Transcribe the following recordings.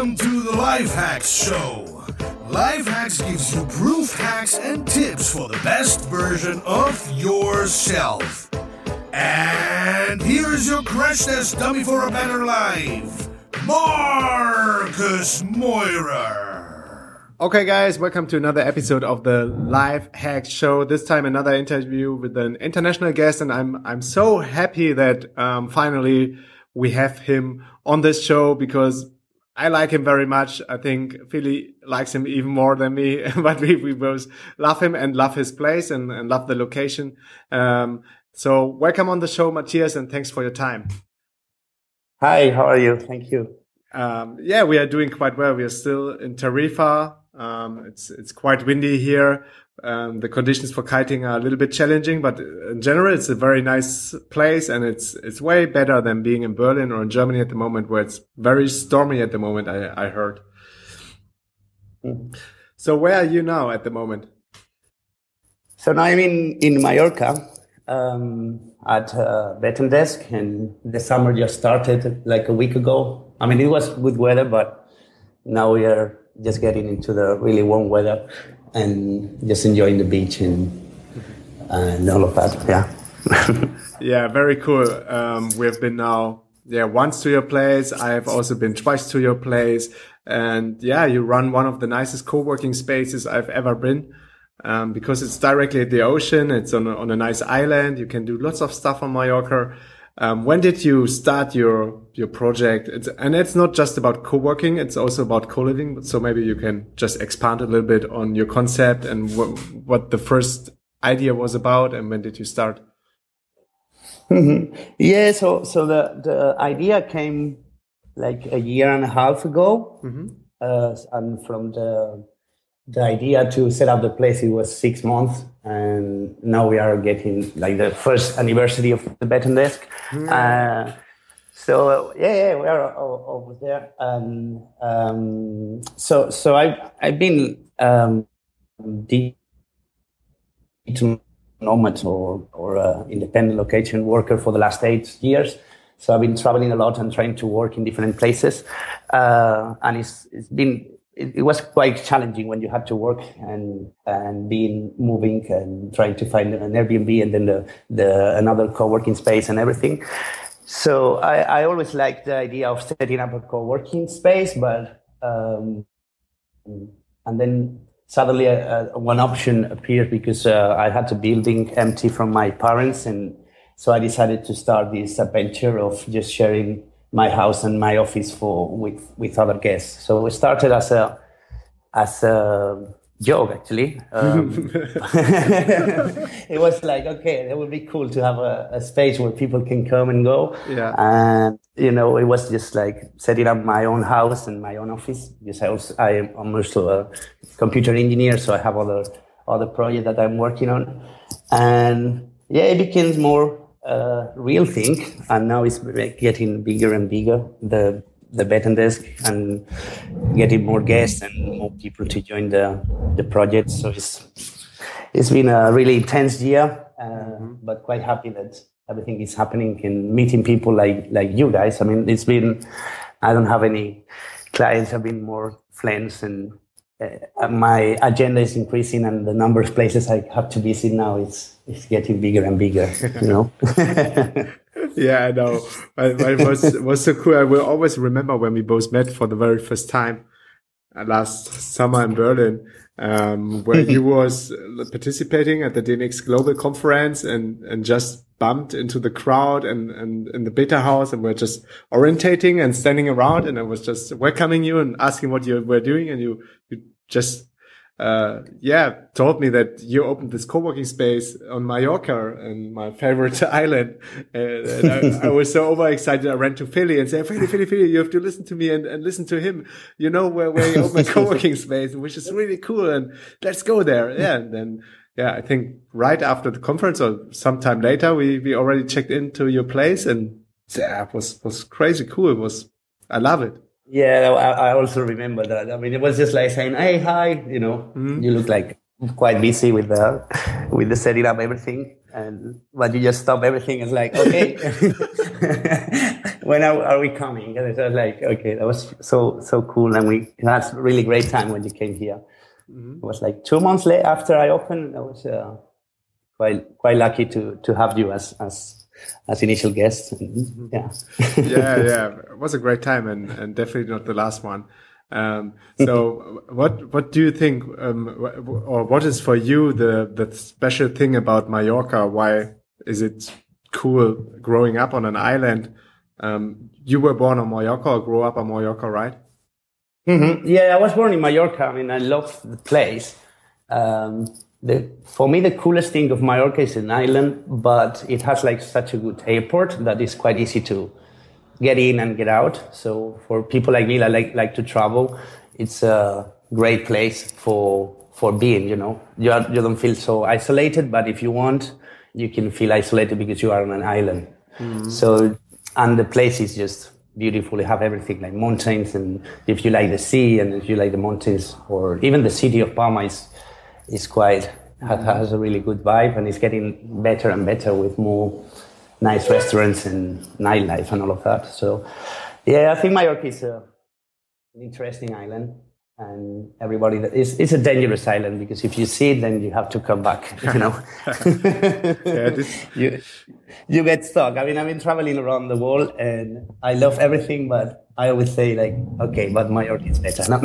Welcome to the Life Hacks Show. Life Hacks gives you proof hacks and tips for the best version of yourself. And here's your crash test dummy for a better life, Marcus Meurer. Okay, guys, welcome to another episode of the Life Hacks Show. This time, another interview with an international guest, and I'm I'm so happy that um, finally we have him on this show because I like him very much. I think Feli likes him even more than me, but we, we both love him and love his place and, and love the location. Um, so welcome on the show, Matias, and thanks for your time. Hi, how are you? Thank you. Um, yeah, we are doing quite well. We are still in Tarifa. Um, it's, it's quite windy here. Um, the conditions for kiting are a little bit challenging, but in general, it's a very nice place and it's, it's way better than being in Berlin or in Germany at the moment where it's very stormy at the moment. I, I heard. So where are you now at the moment? So now I'm in, in Mallorca, um, at uh, Desk and the summer just started like a week ago. I mean, it was good weather, but now we are just getting into the really warm weather and just enjoying the beach and and all of that. Yeah. yeah, very cool. Um, we have been now, yeah, once to your place. I have also been twice to your place, and yeah, you run one of the nicest co-working spaces I've ever been. Um, because it's directly at the ocean. It's on a, on a nice island. You can do lots of stuff on Mallorca. Um, when did you start your your project? It's, and it's not just about co-working; it's also about co-living. So maybe you can just expand a little bit on your concept and what what the first idea was about, and when did you start? Mm-hmm. Yeah, so so the the idea came like a year and a half ago, mm-hmm. uh, and from the the idea to set up the place it was six months and now we are getting like the first anniversary of the Bed Desk. Mm. uh, so yeah, yeah we are over there. And um, so so i i've been um nomad or or uh, independent location worker for the last eight years. So i've been traveling a lot and trying to work in different places. Uh, and it's it's been it, it, was quite challenging when you had to work and and being moving and trying to find an Airbnb and then the, the another co-working space and everything. So I, I always liked the idea of setting up a co-working space, but um, and then suddenly uh, one option appeared because uh, I had a building empty from my parents, and so I decided to start this adventure of just sharing my house and my office for with with other guests. So we started as a as a joke actually. Um, it was like okay, it would be cool to have a, a, space where people can come and go. Yeah. And you know, it was just like setting up my own house and my own office. Because I also I am also a computer engineer, so I have other other projects that I'm working on, and yeah, it becomes more uh, real thing, and now it's getting bigger and bigger. The the and Desk and getting more guests and more people to join the the project. So it's it's been a really intense year, uh, but quite happy that everything is happening and meeting people like like you guys. I mean, it's been I don't have any clients. I've been more friends and uh, my agenda is increasing and the number of places I have to visit now is is getting bigger and bigger. You know. yeah, I know. It was was so cool. I will always remember when we both met for the very first time uh, last summer in Berlin, um, where you was participating at the DNX Global Conference and and just bumped into the crowd and and in the betahaus and we're just orientating and standing around and I was just welcoming you and asking what you were doing and you you just uh, yeah, told me that you opened this co-working space on Mallorca and my favorite island. And, and I, I, was so overexcited. I ran to Feli and said, Feli, Feli, Feli, you have to listen to me and, and listen to him. You know where, where you open a co-working space, which is really cool. And let's go there. Yeah. And then, yeah, I think right after the conference or sometime later, we, we already checked into your place and yeah, it was, was crazy cool. It was, I love it. Yeah, I, also remember that. I mean, it was just like saying, "Hey, hi," you know. Mm-hmm. You look like quite busy with the with the setting up everything, and but you just stop everything. It's like, okay, when are, are, we coming? And I was like, okay, that was so so cool, and we had a really great time when you came here. Mm-hmm. It was like two months late after I opened. I was uh, quite quite lucky to to have you as as as initial guests. Mm-hmm. Yeah, yeah, yeah. It was a great time, and and definitely not the last one. Um, so, what what do you think, um, or what is for you the the special thing about Mallorca? Why is it cool growing up on an island? Um, you were born on Mallorca or grew up on Mallorca, right? Mm -hmm. Yeah, I was born in Mallorca. I mean, I love the place. Um, the, for me, the coolest thing of Mallorca is an island, but it has like such a good airport that is quite easy to get in and get out. So for people like me that like, like to travel, it's a great place for, for being, you know, you, are, you don't feel so isolated, but if you want, you can feel isolated because you are on an island. Mm-hmm. So, and the place is just beautiful. You have everything like mountains, and if you like the sea and if you like the mountains, or even the city of Palma is, is quite, has, a really good vibe and it's getting better and better with more nice restaurants and nightlife and all of that. So, yeah, I think Mallorca is a, an interesting island and everybody that is it's a dangerous island because if you see it then you have to come back you know yeah, this... you you get stuck i mean i've been traveling around the world and i love everything but i always say like okay but Mallorca is better no?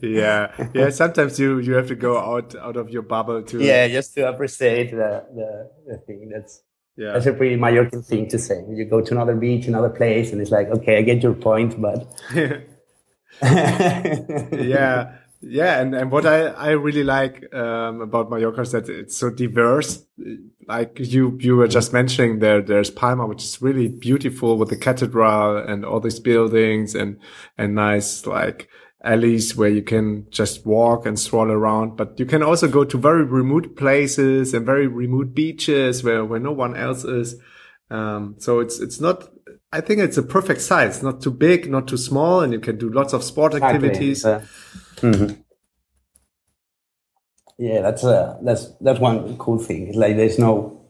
yeah yeah sometimes you you have to go out out of your bubble to yeah just to appreciate the the, the thing that's yeah. That's a pretty Mallorcan thing to say. You go to another beach, another place, and it's like, okay, I get your point, but yeah. Yeah and, and what i i really like um, about mallorca is that it's so diverse. Like you you were just mentioning there there's palma which is really beautiful with the cathedral and all these buildings and and nice like alleys where you can just walk and stroll around. But you can also go to very remote places and very remote beaches where where no one else is. Um, so it's it's not I think it's a perfect size, not too big, not too small, and you can do lots of sport exactly. activities. Uh, mm-hmm. Yeah, that's uh, that's that's one cool thing. It's like there's no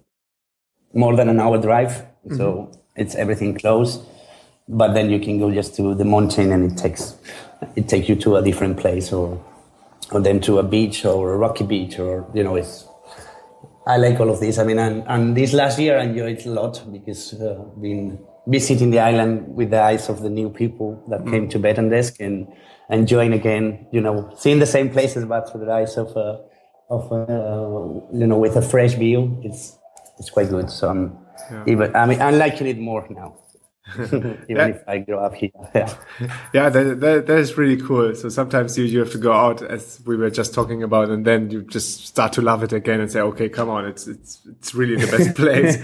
more than an hour drive, mm-hmm. so it's everything close. But then you can go just to the mountain, and it takes it takes you to a different place, or or then to a beach or a rocky beach, or you know, it's I like all of this. I mean, and, and this last year I enjoyed it a lot because uh, being visiting the island with the eyes of the new people that mm. came to Desk and enjoying again, you know, seeing the same places but through the eyes of, uh, of uh, you know, with a fresh view. It's it's quite good. So I'm yeah. even I mean I'm liking it more now. even yeah. if I grow up here. Yeah, yeah that, that, that is really cool. So sometimes you, you have to go out as we were just talking about, and then you just start to love it again and say, okay, come on, it's, it's, it's really the best place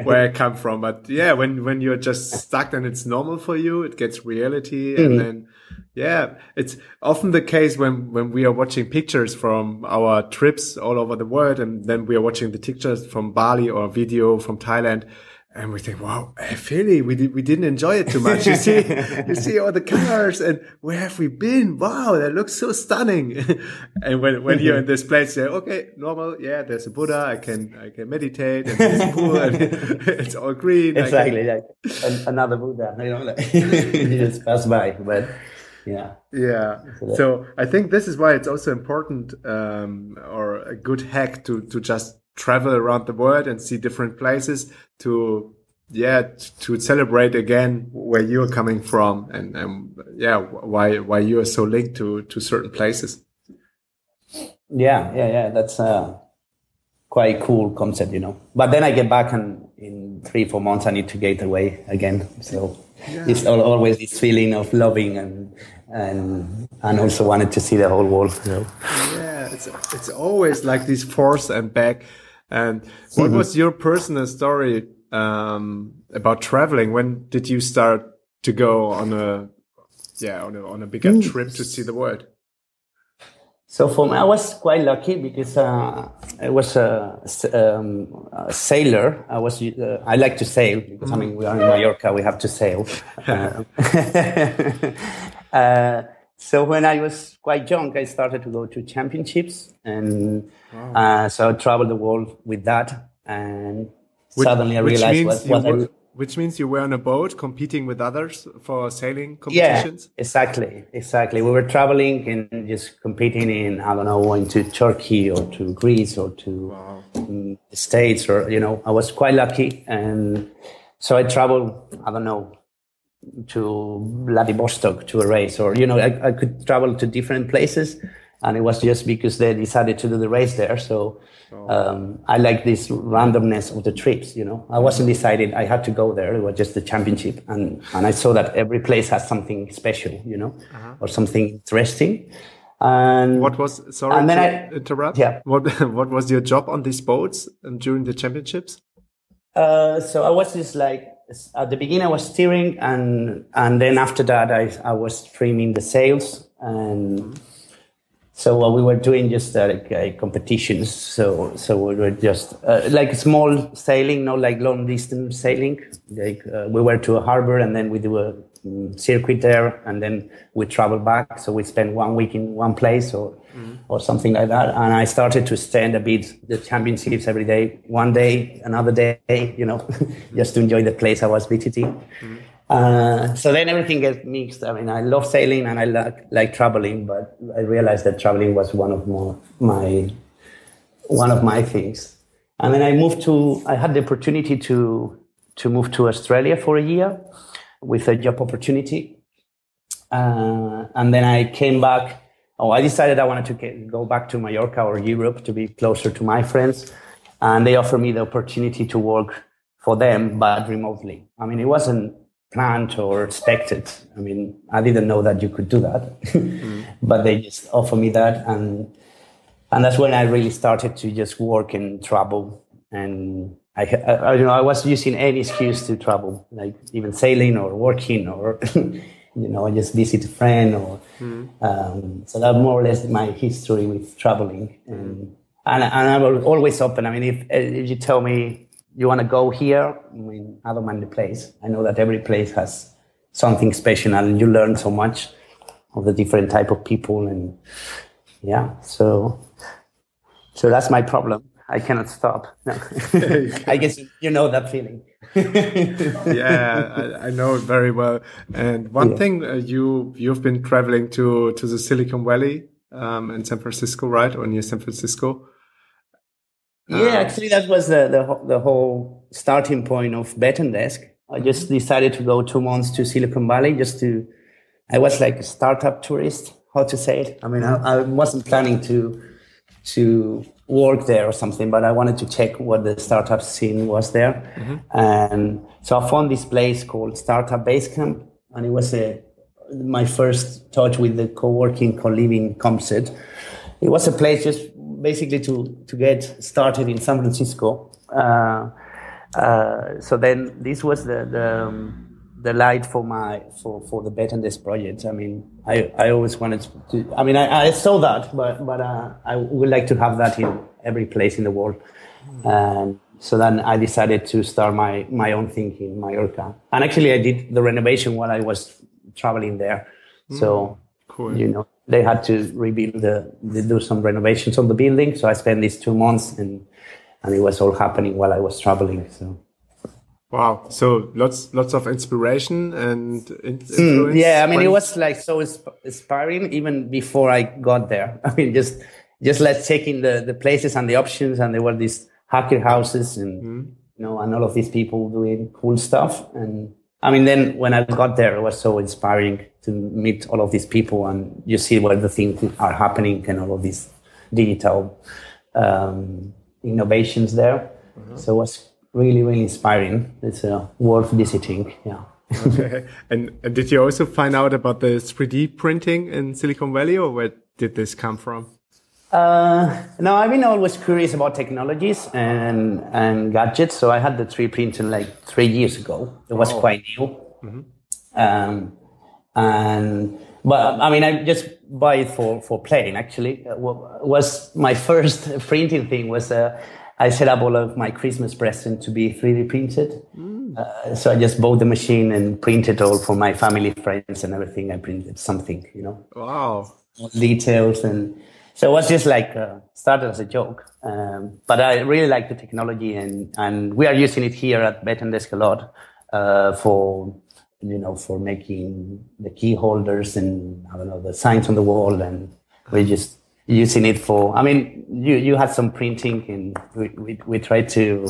where I come from. But yeah, when, when you're just stuck and it's normal for you, it gets reality. Mm-hmm. And then, yeah, it's often the case when, when we are watching pictures from our trips all over the world, and then we are watching the pictures from Bali or video from Thailand and we think, wow, Feli, we did, we didn't enjoy it too much. You see, you see all the cars and where have we been? Wow, that looks so stunning. and when, when you're in this place, you say, okay, normal. Yeah, there's a Buddha. I can, I can meditate and there's a pool and it's all green. Exactly. Like another Buddha, you know, like you just pass by, but yeah. Yeah. So I think this is why it's also important, um, or a good hack to, to just travel around the world and see different places to yeah to celebrate again where you're coming from and, and yeah why why you are so linked to to certain places yeah yeah yeah that's a quite cool concept you know but then i get back and in three four months i need to get away again so yeah. it's always this feeling of loving and and and also wanted to see the whole world you know? yeah it's it's always like this force and back and what was your personal story um, about traveling? When did you start to go on a yeah on a, on a bigger mm. trip to see the world? So for me, I was quite lucky because uh, I was a, um, a, sailor. I was uh, I like to sail because mm. I mean we are in Mallorca, we have to sail. uh, uh so when I was quite young, I started to go to championships, and wow. uh, so I traveled the world with that. And which, suddenly I realized what, what were, which means you were on a boat competing with others for sailing competitions? Yeah, exactly, exactly. We were traveling and just competing in, I don't know, going to Turkey or to Greece or to wow. the States or, you know, I was quite lucky. And so I traveled, I don't know, to Vladivostok to a race or, you know, I, I could travel to different places and it was just because they decided to do the race there. So oh. um, I like this randomness of the trips. You know, I wasn't decided. I had to go there. It was just the championship, and and I saw that every place has something special. You know, uh-huh. or something interesting. And what was sorry and then I, interrupt? Yeah. What what was your job on these boats during the championships? Uh, so I was just like at the beginning I was steering, and and then after that I I was trimming the sails and. So what we were doing just uh, like uh, competitions. So so we were just uh, like small sailing, not like long distance sailing. Like uh, we were to a harbor and then we do a circuit there, and then we travel back. So we spend one week in one place or mm-hmm. or something like that. And I started to stand a bit the championships every day, one day, another day, you know, just to enjoy the place I was visiting. Mm-hmm. Uh, so then everything gets mixed. I mean, I love sailing and I like, like traveling, but I realized that traveling was one of more, my one of my things. And then I moved to. I had the opportunity to to move to Australia for a year with a job opportunity, uh, and then I came back. Oh, I decided I wanted to get, go back to Mallorca or Europe to be closer to my friends, and they offered me the opportunity to work for them, but remotely. I mean, it wasn't planned or expected. I mean, I didn't know that you could do that, mm. but they just offered me that, and and that's when I really started to just work and travel. And I, I, you know, I was using any excuse to travel, like even sailing or working or. you know, just visit a friend or mm. um, so that's more or less my history with traveling and and, and I'm always open. I mean, if if you tell me you want to go here, I mean, I don't mind the place. I know that every place has something special and you learn so much of the different type of people and yeah, so so that's my problem. I cannot stop. No. I guess you know that feeling. yeah, I, I, know it very well. And one yeah. thing uh, you you've been traveling to to the Silicon Valley um, in San Francisco, right, or near San Francisco? Yeah, um, actually, that was the, the, the whole starting point of Desk. I just mm-hmm. decided to go two months to Silicon Valley just to. I was like a startup tourist. How to say it? I mean, I, I wasn't planning to to work there or something, but I wanted to check what the startup scene was there. Mm-hmm. And so I found this place called Startup Basecamp, and it was a my first touch with the co-working, co-living concept. It was a place just basically to to get started in San Francisco. Uh, uh, so then this was the the, um, the light for my for for the Bed and Desk project. I mean, I I always wanted to. I mean, I, I saw that, but but uh, I would like to have that in every place in the world. And so then I decided to start my my own thing in Mallorca. And actually, I did the renovation while I was traveling there. Mm, so cool. you know they had to rebuild the, they do some renovations on the building. So I spent these two months and, and it was all happening while I was traveling. So. Wow. So lots, lots of inspiration and hmm, influence. Mm, yeah. I mean, it was like so inspiring even before I got there. I mean, just, just like checking the, the places and the options and there were these hacker houses and, mm. you know, and all of these people doing cool stuff. And I mean, then when I got there, it was so inspiring to meet all of these people and you see where the things are happening and all of these digital um, innovations there. Mm-hmm. So it was really, really inspiring. It's uh, worth visiting. Yeah. okay. And, and did you also find out about the 3D printing in Silicon Valley or where did this come from? Uh, no, I've been always curious about technologies and and gadgets. So I had the 3D printer like three years ago. It was oh. quite new. Mm-hmm. Um, and but I mean, I just buy it for for playing. Actually, uh, was my first printing thing was uh, I set up all of my Christmas present to be 3D printed. Mm. Uh, so I just bought the machine and printed all for my family, friends, and everything. I printed something, you know. Wow. Details and so it was just like uh, started as a joke. Um, but I really like the technology and, and we are using it here at Bed and Desk a lot. uh, for you know for making the key holders and I don't know the signs on the wall, and we just using it for. I mean, you you had some printing, and we we, we tried to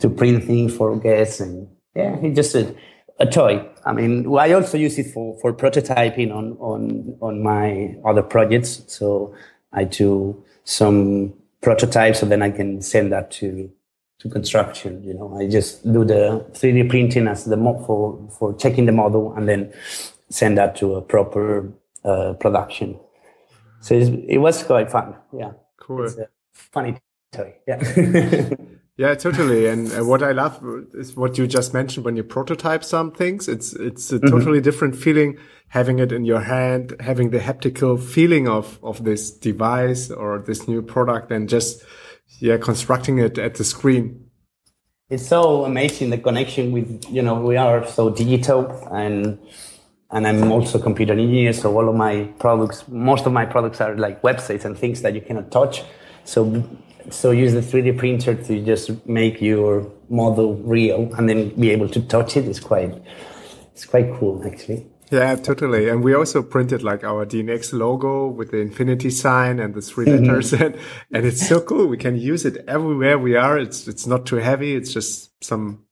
to print things for guests, and yeah, it just a, a toy. I mean, I also use it for for prototyping on on on my other projects. So I do some prototypes, so then I can send that to to construction. You know, I just do the 3D printing as the mo- for for checking the model, and then send that to a proper uh, production. So it was quite fun. Yeah, cool. It's a funny toy. Yeah. Yeah, totally. And uh, what I love is what you just mentioned when you prototype some things. It's it's a mm-hmm. totally different feeling having it in your hand, having the haptical feeling of of this device or this new product, and just yeah, constructing it at the screen. It's so amazing the connection with you know we are so digital and and I'm also a computer engineer, so all of my products, most of my products are like websites and things that you cannot touch. So so use the 3D printer to just make your model real and then be able to touch it is quite it's quite cool actually. Yeah, totally. And we also printed like our DNX logo with the infinity sign and the 3 mm-hmm. letters and, and it's so cool. We can use it everywhere we are. It's it's not too heavy. It's just some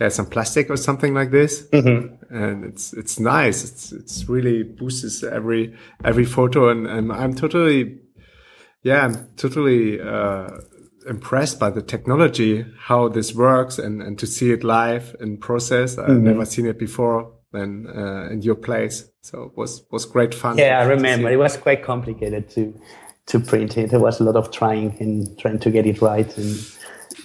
yeah, some plastic or something like this. Mm-hmm. And it's it's nice. It's it's really boosts every every photo and, and I'm totally yeah, I'm totally uh, impressed by the technology, how this works, and, and to see it live in process. I've mm-hmm. never seen it before than uh, in your place. So it was was great fun. Yeah, I remember it was quite complicated to to print it. There was a lot of trying and trying to get it right, and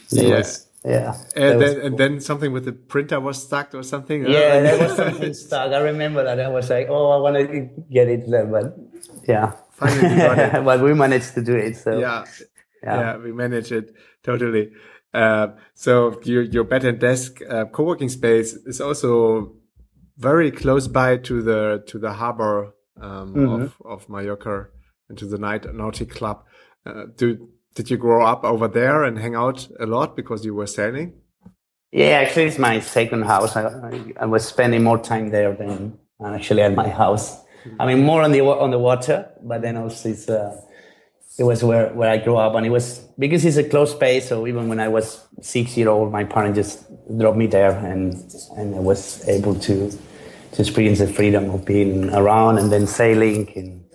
yeah. Was, yeah. And then, cool. and then something with the printer was stuck or something. Yeah, there was something stuck. I remember that. I was like, oh, I want to get it there, but yeah. Finally got it. but we managed to do it. So yeah, yeah, yeah we managed it totally. Uh, so your your bed and desk uh, co-working space is also very close by to the to the harbor um, mm -hmm. of of Mallorca and to the night nautic club. Uh, do did you grow up over there and hang out a lot because you were sailing? Yeah, actually, it's my second house. I, I was spending more time there than actually at my house. I mean, more on the on the water, but then also it's uh, it was where where I grew up, and it was because it's a close space. So even when I was six year old, my parents just dropped me there, and and I was able to to experience the freedom of being around and then sailing. And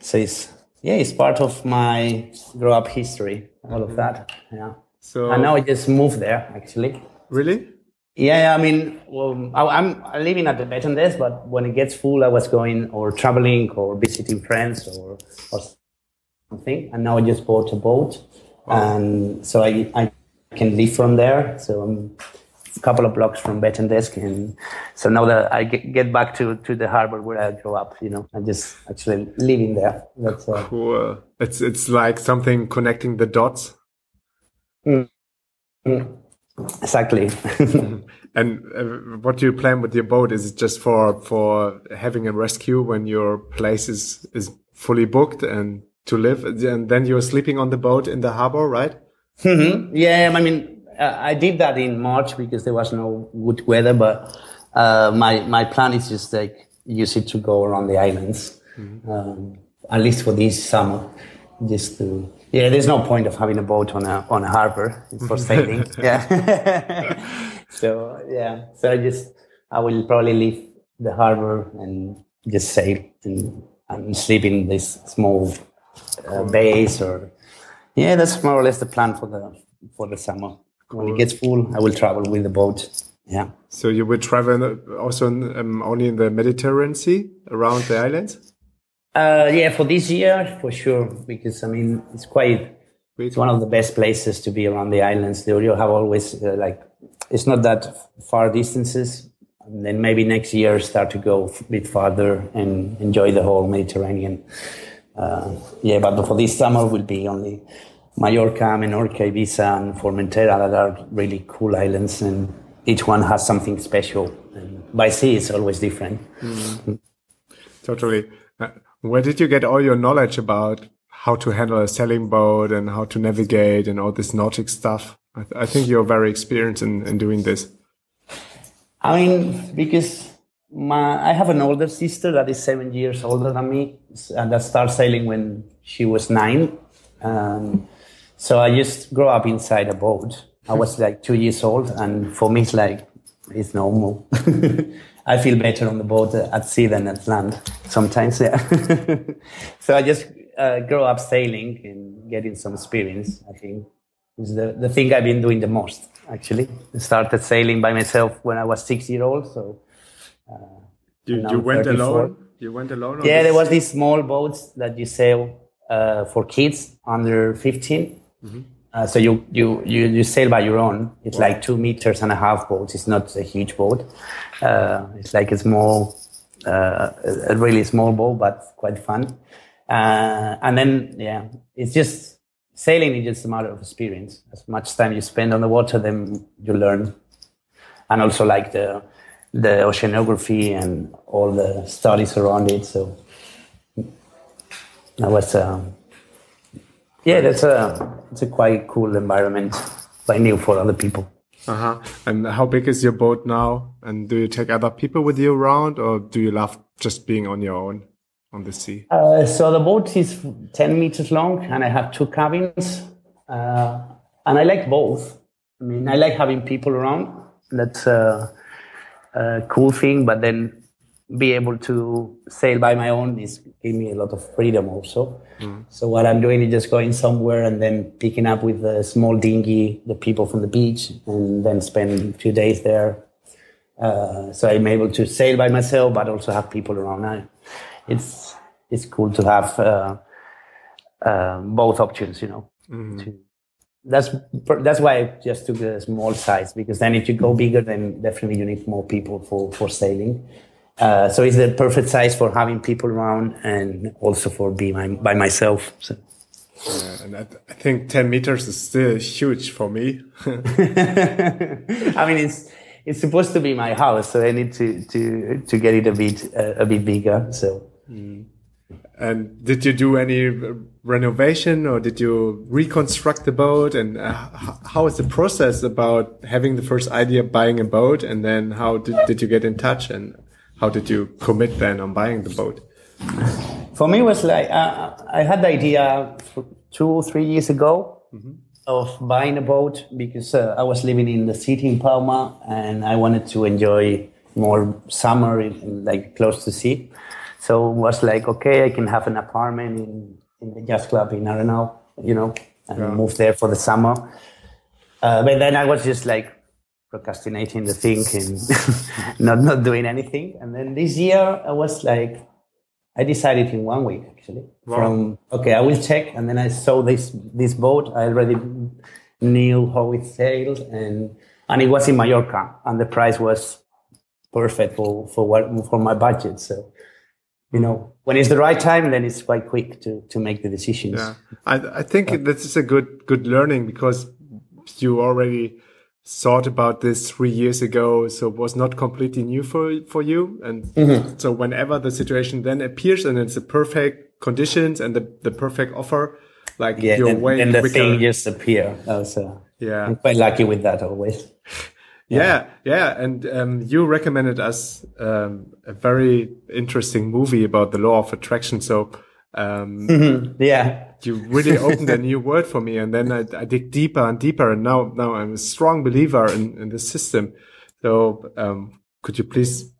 so it's yeah, it's part of my grow up history, all of that. Yeah. So and now I just moved there actually. Really? Yeah, I mean, well, I, am living at the bed and desk, but when it gets full, I was going or traveling or visiting friends or, or something. And now I just bought a boat, oh. and so I I can live from there. So I'm couple of blocks from bed and desk, and so now that I get, get back to to the harbor where I grew up, you know, I'm just actually living there. That's uh, cool. It's it's like something connecting the dots. Mm. Mm. Exactly. and uh, what do you plan with your boat? Is it just for for having a rescue when your place is is fully booked and to live, and then you're sleeping on the boat in the harbor, right? Mm -hmm. Yeah, I mean, uh, I did that in March because there was no good weather, but uh, my my plan is just like use it to go around the islands, mm -hmm. um, at least for this summer, just to yeah, there's no point of having a boat on a on a harbor for sailing. yeah. so yeah, so I just I will probably leave the harbor and just sail and, and sleep in this small uh, base or yeah, that's more or less the plan for the for the summer. Cool. When it gets full, I will travel with the boat. Yeah. So you will travel also um, only in the Mediterranean Sea around the islands. Uh, yeah, for this year, for sure, because I mean, it's quite, it's one of the best places to be around the islands. You have always uh, like, it's not that far distances. And then maybe next year start to go a bit farther and enjoy the whole Mediterranean. Uh, yeah, but for this summer will be only Mallorca, Menorca, Ibiza, and Formentera that are really cool islands, and each one has something special. And by sea, it's always different. Mm. Totally. Uh, where did you get all your knowledge about how to handle a sailing boat and how to navigate and all this nautic stuff? I, th I think you're very experienced in, in doing this. I mean, because my I have an older sister that is seven years older than me, and that started sailing when she was nine. Um, so I just grew up inside a boat. I was like two years old, and for me, it's like it's normal. I feel better on the boat at sea than at land sometimes. Yeah. so I just uh, grew up sailing and getting some experience. I think is the, the thing I've been doing the most. Actually, I started sailing by myself when I was six year old. So uh, you, you went 34. alone. You went alone. Yeah, there was these small boats that you sail uh, for kids under 15 mm-hmm. uh, so you, you you you sail by your own. It's wow. like two meters and a half boat. It's not a huge boat. Uh, it's like a small, uh, a really small boat, but quite fun. Uh, and then yeah, it's just sailing is just a matter of experience. As much time you spend on the water, then you learn. And also like the the oceanography and all the studies around it. So that was um, yeah, that's a it's a quite cool environment, I new for other people. Uh huh. And how big is your boat now? And do you take other people with you around, or do you love just being on your own on the sea? Uh, so the boat is ten meters long, and I have two cabins, uh, and I like both. I mean, I like having people around. That's a, a cool thing, but then be able to sail by my own is give me a lot of freedom also. Mm. So what I'm doing is just going somewhere and then picking up with a small dinghy the people from the beach and then spend a few days there. Uh, so I'm able to sail by myself, but also have people around. Now. It's it's cool to have uh, uh, both options, you know. Mm. To, that's that's why I just took a small size because then if you go bigger, then definitely you need more people for for sailing. Uh, so it's the perfect size for having people around and also for being my, by myself. So. Yeah, and I, th I, think 10 meters is still huge for me. I mean, it's, it's supposed to be my house, so I need to, to, to get it a bit, uh, a bit bigger. So. Mm. And did you do any renovation or did you reconstruct the boat? And uh, how is the process about having the first idea buying a boat? And then how did, did you get in touch and how did you commit then on buying the boat? For me, it was like uh, I had the idea two or three years ago mm-hmm. of buying a boat because uh, I was living in the city in Palma and I wanted to enjoy more summer in, in, like close to sea. So it was like, okay, I can have an apartment in, in the jazz club in Arenal, you know, and yeah. move there for the summer. Uh, but then I was just like, procrastinating the thing and not not doing anything. And then this year I was like, I decided in one week actually. Wow. From okay, I will check, and then I saw this this boat. I already knew how it sailed, and and it was in Mallorca, and the price was perfect for for what for my budget. So you know when it's the right time then it's quite quick to to make the decisions yeah i i think yeah. this is a good good learning because you already thought about this three years ago, so it was not completely new for for you. And mm -hmm. so whenever the situation then appears and it's the perfect conditions and the, the perfect offer, like yeah, you're way and the quicker. thing just appear. So yeah, I'm quite lucky with that always. Yeah, yeah, yeah. and um, you recommended us um, a very interesting movie about the law of attraction. So um. Yeah. You really opened a new world for me. And then I, I, dig deeper and deeper. And now, now I'm a strong believer in, in the system. So, um, could you please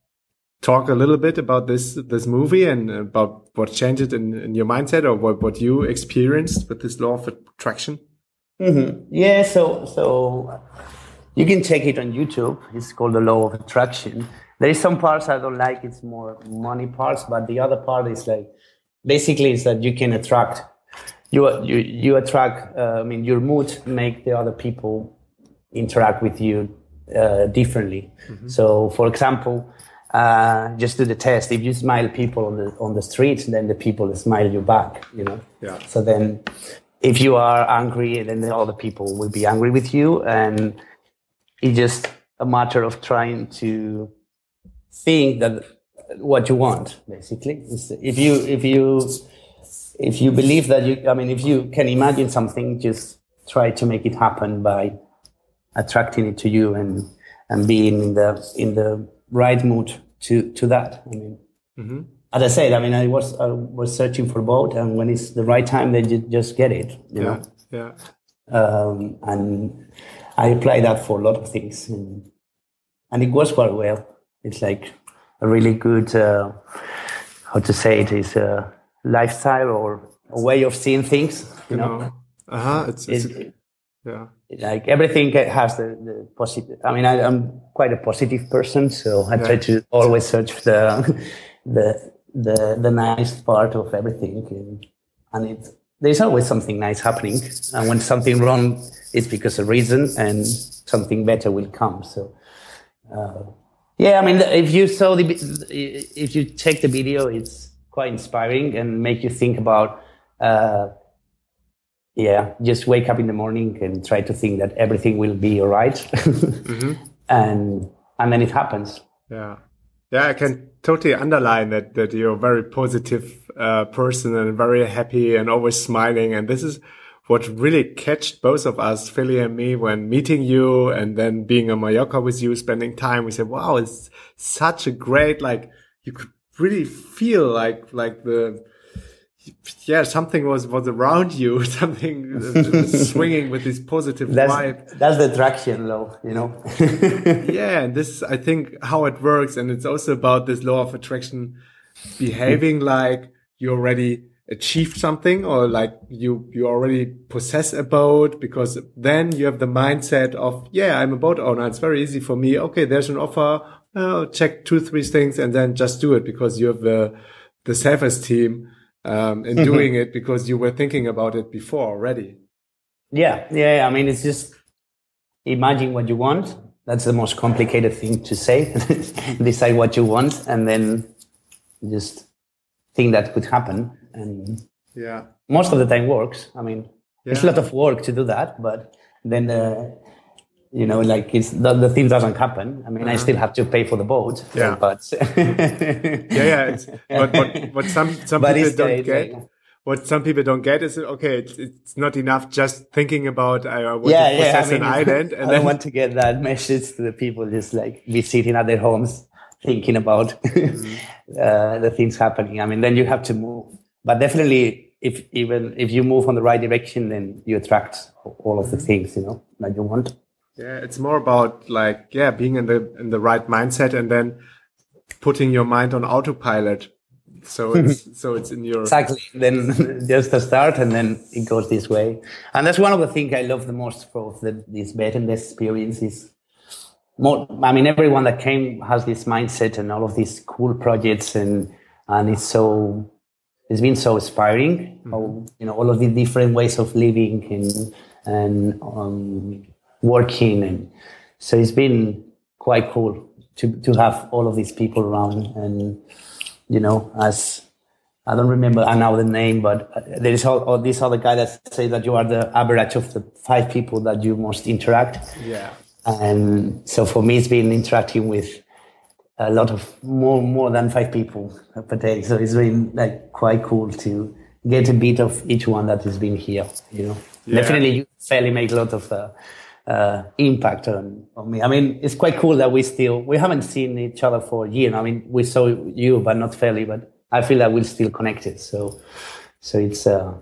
talk a little bit about this, this movie and about what changed in, in your mindset or what, what you experienced with this law of attraction? Mm-hmm. Yeah. So, so you can check it on YouTube. It's called the law of attraction. There is some parts I don't like. It's more money parts, but the other part is like, basically is that you can attract you you you attract uh, i mean your mood make the other people interact with you uh, differently. Mm-hmm. so for example uh, just do the test. If you smile people on the on the street then the people smile you back you know? Yeah. So then if you are angry then the other people will be angry with you and it's just a matter of trying to think that what you want basically. If you if you if you believe that you i mean if you can imagine something just try to make it happen by attracting it to you and and being in the in the right mood to to that. I mean, mm-hmm. as I said, I mean, I was I was searching for both, and when it's the right time, then you just get it. You yeah. know. Yeah. Um, and I apply that for a lot of things, and, and it works quite well. It's like a really good, uh, how to say it, is a lifestyle or a way of seeing things. You know, uh huh. It's, it's it, yeah. Like everything has the, the positive. I mean, I, am quite a positive person, so I yeah. try to always search the the the the nice part of everything, and, and it there's always something nice happening. And when something wrong, it's because of reason, and something better will come. So, uh, yeah, I mean, if you saw the, if you check the video, it's quite inspiring and make you think about, uh, yeah, just wake up in the morning and try to think that everything will be all right. mm-hmm. and and then it happens. Yeah. Yeah, I can totally underline that that you're a very positive uh, person and very happy and always smiling. And this is what really catched both of us, Feli and me, when meeting you and then being in Mallorca with you, spending time. We said, "Wow, it's such a great like." You could really feel like like the yeah, something was was around you, something uh, swinging with this positive that's, vibe. That's the attraction, law you know. yeah, and this I think how it works, and it's also about this law of attraction behaving like you already achieved something or like you you already possess a boat because then you have the mindset of yeah i'm a boat owner it's very easy for me okay there's an offer oh, check two three things and then just do it because you have the the self-esteem um, in mm-hmm. doing it because you were thinking about it before already. Yeah, yeah. I mean, it's just imagine what you want. That's the most complicated thing to say. Decide what you want, and then just think that could happen. And yeah, most of the time works. I mean, yeah. it's a lot of work to do that, but then uh, you know, like it's the, the thing doesn't happen. I mean, uh-huh. I still have to pay for the boat. Yeah, but yeah, yeah. but what what some some but people don't get. Like, what some people don't get is okay. It's, it's not enough just thinking about I want yeah, to possess yeah, I mean, an island. And I then... want to get that message to the people. Just like be sitting at their homes thinking about mm-hmm. uh, the things happening. I mean, then you have to move. But definitely, if even if you move on the right direction, then you attract all of the mm-hmm. things you know that you want. Yeah, it's more about like yeah, being in the in the right mindset and then putting your mind on autopilot. So it's so it's in your exactly. Then just a start, and then it goes this way. And that's one of the things I love the most for the, this bet and this experience is more. I mean, everyone that came has this mindset and all of these cool projects, and and it's so it's been so inspiring. Mm-hmm. you know, all of the different ways of living and and um, working and so it's been quite cool to to have all of these people around and you know as I don't remember now the name, but there is all, all this other guy that say that you are the average of the five people that you most interact. Yeah. And so for me, it's been interacting with a lot of more more than five people per day. So it's been like quite cool to get a bit of each one that has been here. You know, yeah. definitely you fairly make a lot of uh, uh, impact on, on me. I mean, it's quite cool that we still, we haven't seen each other for a year. I mean, we saw you, but not fairly, but I feel that we're still connected. So, so it's, uh,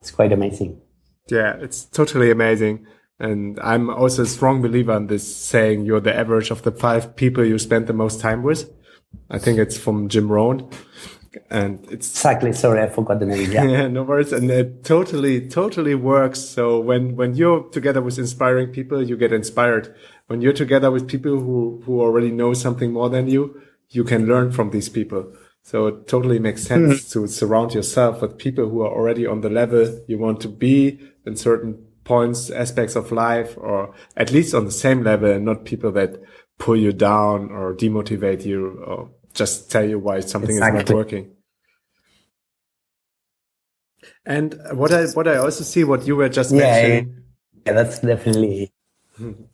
it's quite amazing. Yeah, it's totally amazing. And I'm also a strong believer in this saying you're the average of the five people you spend the most time with. I think it's from Jim Rohn. And it's exactly. Sorry i forgot the name. Yeah. yeah no worries. And it totally totally works. So when when you're together with inspiring people you get inspired. When you're together with people who who already know something more than you you can learn from these people. So it totally makes sense mm-hmm. to surround yourself with people who are already on the level you want to be in certain points aspects of life or at least on the same level and not people that pull you down or demotivate you or just tell you why something exactly. is not working. And what I what I also see what you were just yeah, mentioning. Yeah, that's definitely.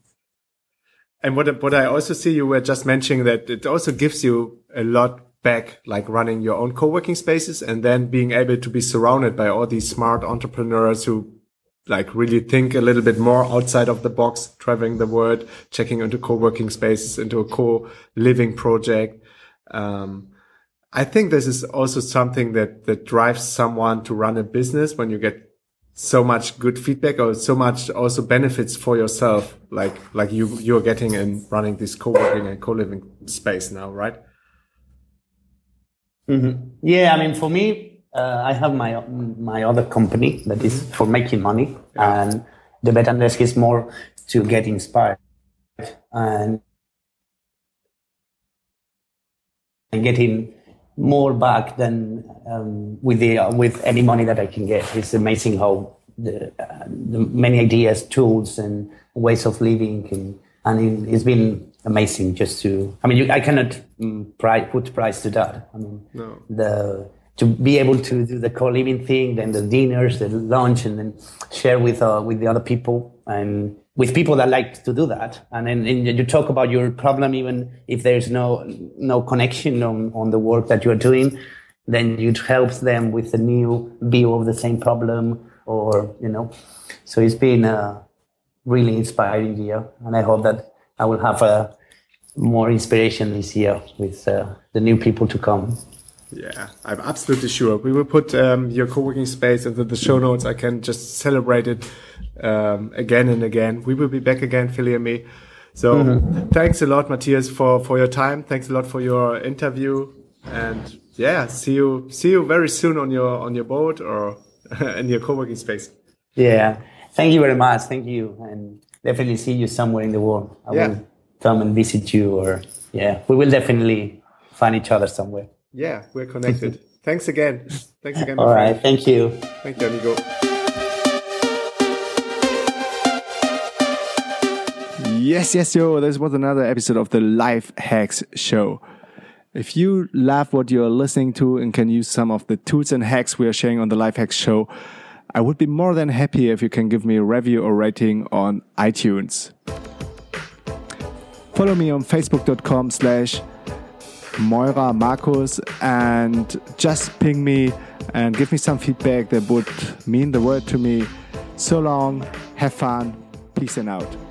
And what what I also see you were just mentioning that it also gives you a lot back, like running your own co-working spaces and then being able to be surrounded by all these smart entrepreneurs who like really think a little bit more outside of the box, traveling the world, checking into co-working spaces, into a co-living project. Um, I think this is also something that, that drives someone to run a business when you get so much good feedback or so much also benefits for yourself, like, like you, you're getting in running this co-working and co-living space now, right? Mm-hmm. Yeah. I mean, for me, uh, I have my my other company that is mm-hmm. for making money, yeah. and the Bed and Desk is more to get inspired and and getting more back than um, with the uh, with any money that I can get. It's amazing how the, uh, the many ideas, tools, and ways of living can, and it, has been amazing just to. I mean, you, I cannot um, put price to that. I mean, no. the to be able to do the co-living thing, then the dinners, the lunch, and then share with uh, with the other people and with people that like to do that. And then and you talk about your problem, even if there's no no connection on, on the work that you're doing, then it help them with a new view of the same problem, or you know. So it's been a really inspiring year, and I hope that I will have a uh, more inspiration this year with uh, the new people to come. Yeah, I'm absolutely sure. We will put um, your co-working space into the show notes. I can just celebrate it um, again and again. We will be back again, Feli and me. So mm -hmm. thanks a lot, Matias, for, for your time. Thanks a lot for your interview. And yeah, see you see you very soon on your on your boat or in your co-working space. Yeah. Thank you very much. Thank you. And definitely see you somewhere in the world. I yeah. will come and visit you or yeah, we will definitely find each other somewhere. Yeah, we're connected. Thanks again. Thanks again. All right. Thank you. Thank you, amigo. Yes, yes, yo. This was another episode of the Life Hacks Show. If you love what you're listening to and can use some of the tools and hacks we are sharing on the Life Hacks Show, I would be more than happy if you can give me a review or rating on iTunes. Follow me on facebook.com slash Meurer Marcus and just ping me and give me some feedback that would mean the world to me. So long, have fun, peace and out.